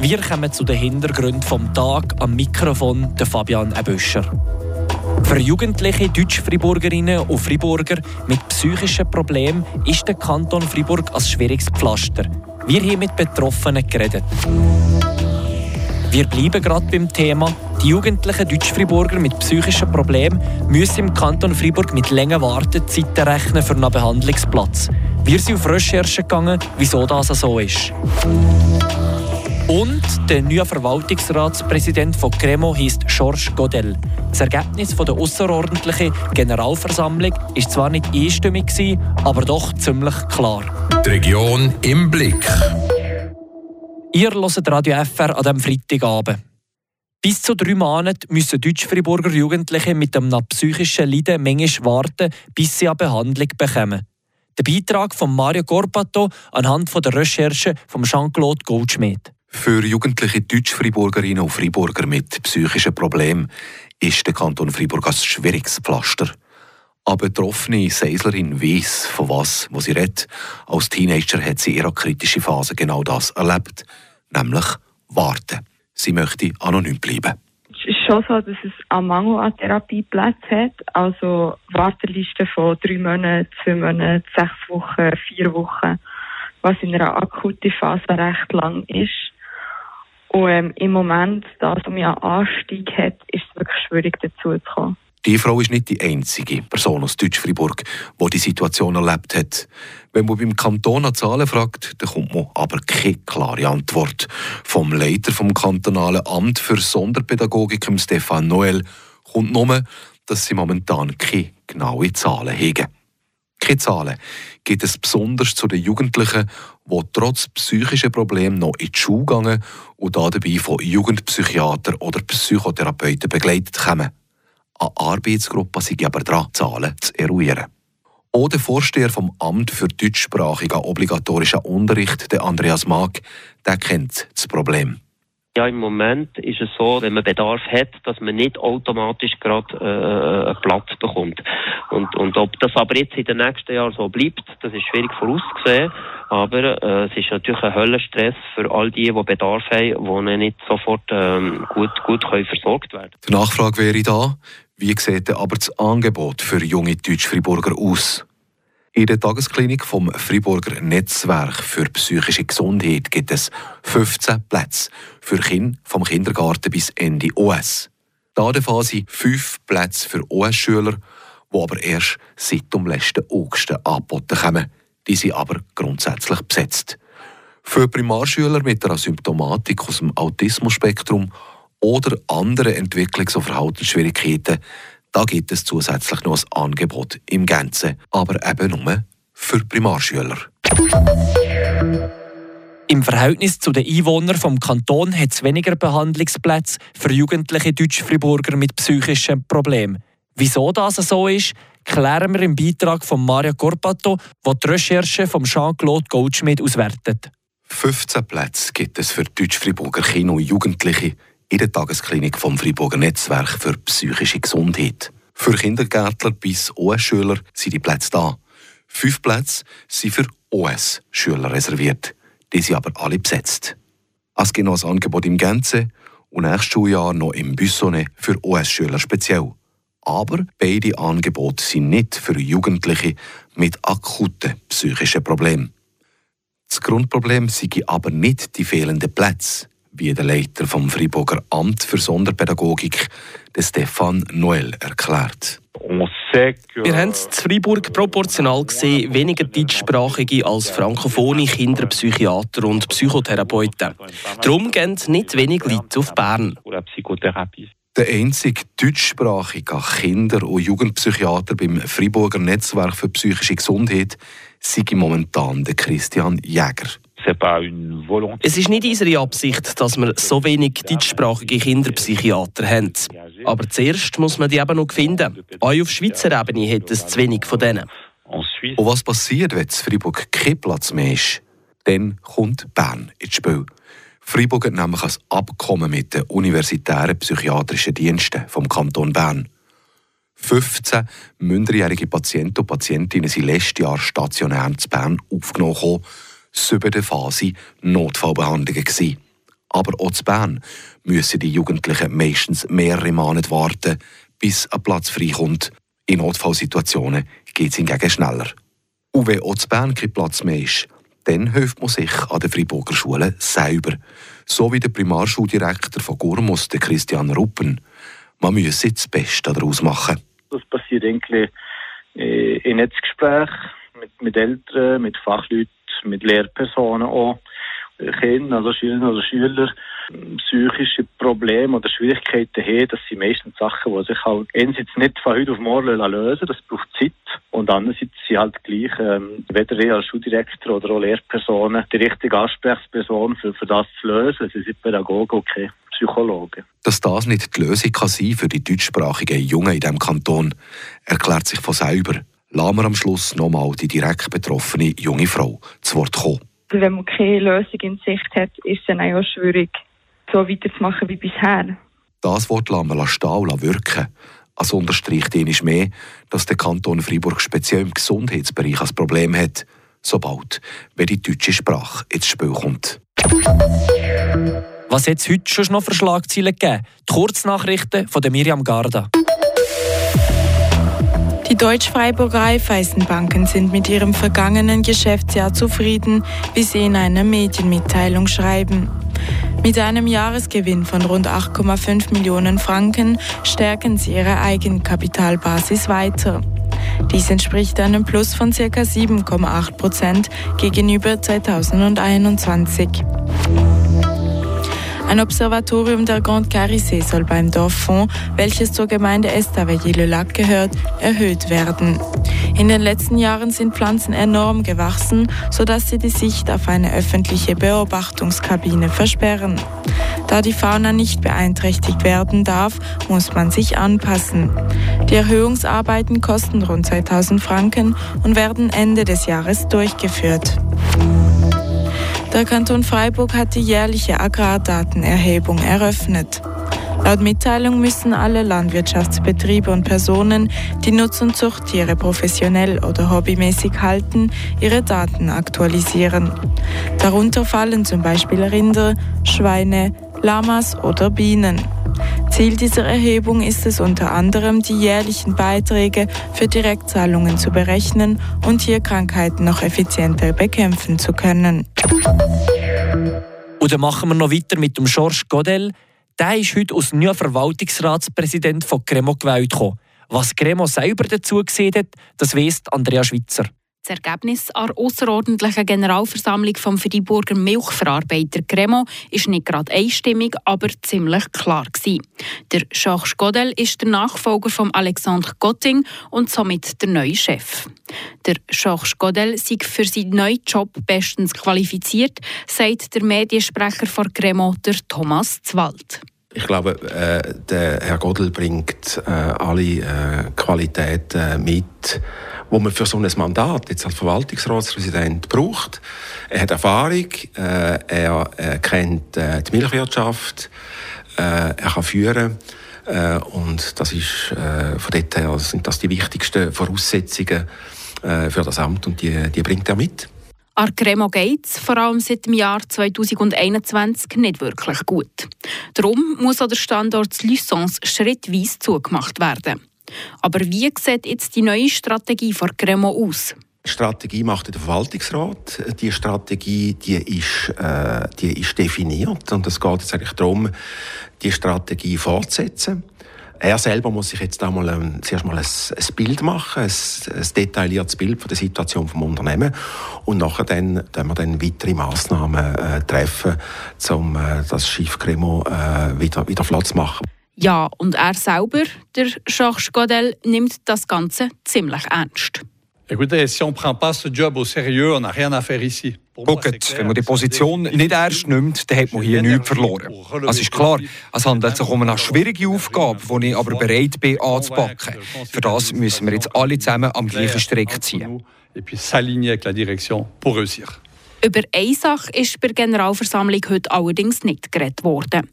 Wir kommen zu den Hintergründen vom Tag am Mikrofon der Fabian Ebüscher. Für jugendliche Deutsch-Friburgerinnen und Friburger mit psychischen Problemen ist der Kanton Fribourg als schwieriges Pflaster. Wir haben mit Betroffenen geredet. Wir bleiben gerade beim Thema. Die jugendlichen Deutsch-Friburger mit psychischen Problemen müssen im Kanton Fribourg mit langen Wartezeiten rechnen für einen Behandlungsplatz. Wir sind auf Recherche gegangen, wieso das so ist. Und der neue Verwaltungsratspräsident von Cremo heißt Georges Godel. Das Ergebnis der außerordentlichen Generalversammlung ist zwar nicht einstimmig, aber doch ziemlich klar. Die Region im Blick. Ihr hört Radio FR an diesem Freitagabend. Bis zu drei Monate müssen Deutsch-Friburger Jugendliche mit einem psychischen Leiden manchmal warten, bis sie eine Behandlung bekommen. Der Beitrag von Mario Corpato anhand der Recherche von Jean-Claude Goldschmidt. Für jugendliche Deutsch-Friburgerinnen und Friburger mit psychischen Problemen ist der Kanton Fribourg ein schwieriges Pflaster. Eine betroffene Seislerin weiss, von was wo sie redet. Als Teenager hat sie in ihrer kritischen Phase genau das erlebt, nämlich warten. Sie möchte anonym bleiben. Es ist schon so, dass es einen Mangel an Therapieplätzen hat. Also Wartelisten von drei Monaten, zwei Monaten, sechs Wochen, vier Wochen, was in einer akuten Phase recht lang ist. Und ähm, im Moment, da es um Anstieg hat, ist es wirklich schwierig dazu zu kommen. Die Frau ist nicht die einzige Person aus Deutsch-Fribourg, die die Situation erlebt hat. Wenn man beim Kanton nach Zahlen fragt, dann kommt man aber keine klare Antwort. Vom Leiter vom kantonalen Amt für Sonderpädagogik, Stefan Noel, kommt nur, dass sie momentan keine genauen Zahlen haben. Keine Zahlen gibt es besonders zu den Jugendlichen, die trotz psychischer Probleme noch in die Schule gehen und dabei von Jugendpsychiatern oder Psychotherapeuten begleitet kommen. Eine Arbeitsgruppe sind aber dran, Zahlen zu eruieren. Auch der Vorsteher vom Amt für deutschsprachigen obligatorischen Unterricht, der Andreas Mag, der kennt das Problem. Ja, im Moment ist es so, wenn man Bedarf hat, dass man nicht automatisch gerade äh, einen Platz bekommt. Und, und ob das aber jetzt in den nächsten Jahren so bleibt, das ist schwierig vorauszusehen. Aber äh, es ist natürlich ein Höllenstress für all die, die Bedarf haben, die nicht sofort ähm, gut, gut können versorgt werden Die Nachfrage wäre da, wie sieht aber das Angebot für junge Deutsch-Friburger aus? In der Tagesklinik vom Friburger Netzwerk für psychische Gesundheit gibt es 15 Plätze für Kinder vom Kindergarten bis Ende OS. Da der Phase 5 Plätze für OS-Schüler, die aber erst seit dem letzten August angeboten kommen. Die sind aber grundsätzlich besetzt. Für Primarschüler mit einer Symptomatik aus dem Autismusspektrum oder andere Entwicklungs- und Verhaltensschwierigkeiten da gibt es zusätzlich noch ein Angebot im Ganzen, aber eben nur für Primarschüler. Im Verhältnis zu den Einwohnern vom Kanton hat es weniger Behandlungsplätze für jugendliche Deutsch-Friburger mit psychischen Problemen. Wieso das so ist, klären wir im Beitrag von Mario Corpato, wo die Recherche von Jean-Claude Goldschmidt auswertet. 15 Plätze gibt es für Deutsch-Friburger Kinder und Jugendliche in der Tagesklinik vom Freiburger Netzwerk für psychische Gesundheit. Für Kindergärtler bis OS-Schüler sind die Plätze da. Fünf Plätze sind für OS-Schüler reserviert. Die sind aber alle besetzt. Es gibt noch ein Angebot im Gänze und nächstes Schuljahr noch im Büssone für OS-Schüler speziell. Aber beide Angebote sind nicht für Jugendliche mit akuten psychischen Problemen. Das Grundproblem sind aber nicht die fehlenden Plätze wie der Leiter vom Freiburger Amt für Sonderpädagogik, Stefan Noel, erklärt. Wir haben in Freiburg proportional gesehen weniger deutschsprachige als frankophone Kinderpsychiater und Psychotherapeuten. Darum gehen nicht wenig Leute auf Bern. Der einzige deutschsprachige Kinder- und Jugendpsychiater beim Freiburger Netzwerk für psychische Gesundheit sei momentan der Christian Jäger. Es ist nicht unsere Absicht, dass wir so wenig deutschsprachige Kinderpsychiater haben. Aber zuerst muss man die eben noch finden. Auch auf Schweizer Ebene hat es zu wenig von denen. Und was passiert, wenn es Freiburg kein Platz mehr ist? Dann kommt Bern ins Spiel. Freiburg hat nämlich ein Abkommen mit den universitären psychiatrischen Diensten vom Kanton Bern. 15 minderjährige Patienten und Patientinnen sind letztes Jahr stationär zu Bern aufgenommen siebten Phase Notfallbehandlungen. Gewesen. Aber auch zu Bern müssen die Jugendlichen meistens mehrere Monate warten, bis ein Platz freikommt. In Notfallsituationen geht es hingegen schneller. Und wenn auch zu Bern kein Platz mehr ist, dann hilft man sich an der Freiburger Schule selber. So wie der Primarschuldirektor von Gurmus, Christian Ruppen. Man müsse das Beste daraus machen. Das passiert eigentlich äh, in Netzgesprächen mit, mit Eltern, mit Fachleuten, mit Lehrpersonen auch. Kinder, also Schülerinnen oder Schüler, psychische Probleme oder Schwierigkeiten haben, das sind meistens Sachen, die sich halt einerseits nicht von heute auf morgen lösen das braucht Zeit. Und andererseits sind halt gleich, ähm, weder ich als Schuldirektor oder auch Lehrpersonen die richtige Ansprechperson für, für das zu lösen. Sie sind Pädagogen keine Psychologen. Dass das nicht die Lösung kann sein für die deutschsprachigen Jungen in diesem Kanton, erklärt sich von selber. Lassen wir am Schluss nochmal die direkt betroffene junge Frau zu Wort kommen. Wenn man keine Lösung in Sicht hat, ist es dann auch schwierig, so weiterzumachen wie bisher. Das Wort lassen wir stehen und wirken. Also unterstreicht einmal mehr, dass der Kanton Freiburg speziell im Gesundheitsbereich ein Problem hat, sobald wenn die deutsche Sprache ins Spiel kommt. Was hat es heute schon noch für Schlagzeilen gegeben? Die Kurznachrichten von Miriam Garda. Die Deutsch-Freiburger Raiffeisenbanken sind mit ihrem vergangenen Geschäftsjahr zufrieden, wie sie in einer Medienmitteilung schreiben. Mit einem Jahresgewinn von rund 8,5 Millionen Franken stärken sie ihre Eigenkapitalbasis weiter. Dies entspricht einem Plus von ca. 7,8 Prozent gegenüber 2021. Ein Observatorium der Grande Carissé soll beim Dorf Fond, welches zur Gemeinde Estavayer-le-Lac gehört, erhöht werden. In den letzten Jahren sind Pflanzen enorm gewachsen, sodass sie die Sicht auf eine öffentliche Beobachtungskabine versperren. Da die Fauna nicht beeinträchtigt werden darf, muss man sich anpassen. Die Erhöhungsarbeiten kosten rund 2000 Franken und werden Ende des Jahres durchgeführt. Der Kanton Freiburg hat die jährliche Agrardatenerhebung eröffnet. Laut Mitteilung müssen alle Landwirtschaftsbetriebe und Personen, die Nutz- und Zuchttiere professionell oder hobbymäßig halten, ihre Daten aktualisieren. Darunter fallen zum Beispiel Rinder, Schweine, Lamas oder Bienen. Ziel dieser Erhebung ist es unter anderem, die jährlichen Beiträge für Direktzahlungen zu berechnen und Tierkrankheiten noch effizienter bekämpfen zu können. Und dann machen wir noch weiter mit dem Georges Godel. Der ist heute als neuer Verwaltungsratspräsident von Cremo gewählt gekommen. Was Cremo selber dazu gesehen hat, das weiss Andrea Schwitzer. Das Ergebnis der außerordentlichen Generalversammlung vom Freiburger Milchverarbeiter Cremo ist nicht gerade einstimmig, aber ziemlich klar gewesen. Der Jacques Godel ist der Nachfolger von Alexandre Gotting und somit der neue Chef. Der Jacques Godel sei für seinen neuen Job bestens qualifiziert, sagt der Mediensprecher von Cremo, der Thomas Zwald. Ich glaube, äh, der Herr Godel bringt äh, alle äh, Qualitäten mit, wo man für so ein Mandat jetzt als Verwaltungsratspräsident braucht. Er hat Erfahrung, äh, er, er, kennt äh, die Milchwirtschaft, äh, er kann führen äh, und das ist äh, von dort her sind das die wichtigsten Voraussetzungen äh, für das Amt und die, die bringt er mit. An Cremo geht es vor allem seit dem Jahr 2021 nicht wirklich gut. Darum muss auch der Standort Lysons schrittweise zugemacht werden. Aber wie sieht jetzt die neue Strategie von Cremo aus? Die Strategie macht der Verwaltungsrat. Die Strategie die ist, äh, die ist definiert und es geht jetzt eigentlich darum, die Strategie fortzusetzen. Er selber muss sich jetzt einmal ein, zuerst mal ein, ein Bild machen, ein, ein, detailliertes Bild von der Situation vom Unternehmen und nachher dann, dann wir dann weitere Massnahmen äh, treffen, um äh, das Schiff Cremo äh, wieder, wieder flott zu machen. Ja, und er selber, der Godel, nimmt das Ganze ziemlich ernst. Écoutez, si on prend pas ce job au sérieux, on n'a rien à faire ici. Schaut, wenn man die Position nicht ernst nimmt, dann hat man hier nichts verloren. Es ist klar, es handelt sich um eine schwierige Aufgabe, die ich aber bereit bin anzupacken. Für das müssen wir jetzt alle zusammen am gleichen Strick ziehen. Über eine Sache ist bei der Generalversammlung heute allerdings nicht geredet worden.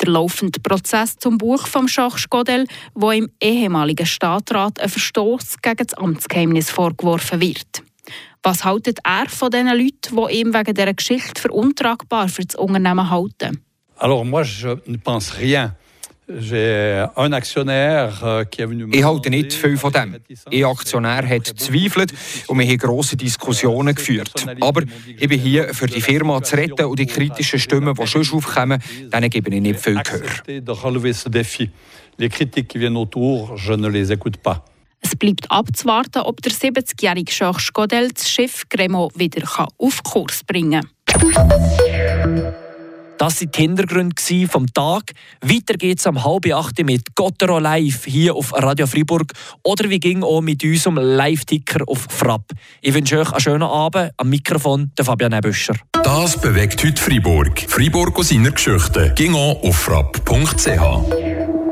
Der laufende Prozess zum Buch von Jacques Godel, wo im ehemaligen Stadtrat ein Verstoß gegen das Amtsgeheimnis vorgeworfen wird. Was haltet er von den Leuten, die ihm wegen dieser Geschichte veruntragbar für das Unternehmen halten? Alors moi, je ne. Euh, ich halte nicht viel von dem. Ein Aktionär hat zweifelt und wir haben grosse Diskussionen geführt. Aber ich bin hier, für die Firma zu retten und die kritischen Stimmen, die schon aufkommen, denen gebe ich nicht viel Gehör. Les critiques qui viennent autour, je ne les écoute pas. Es bleibt abzuwarten, ob der 70-jährige Jacques Godel das Schiff Gremo wieder auf Kurs bringen kann. Das waren die Hintergründe vom Tag. Weiter geht es um halb acht mit Gottero Live hier auf Radio Freiburg oder wie ging auch mit unserem Live-Ticker auf Frapp. Ich wünsche euch einen schönen Abend. Am Mikrofon der Fabian Ebüscher. Das bewegt heute Freiburg. Freiburg aus seiner Geschichte. Ging auf frapp.ch.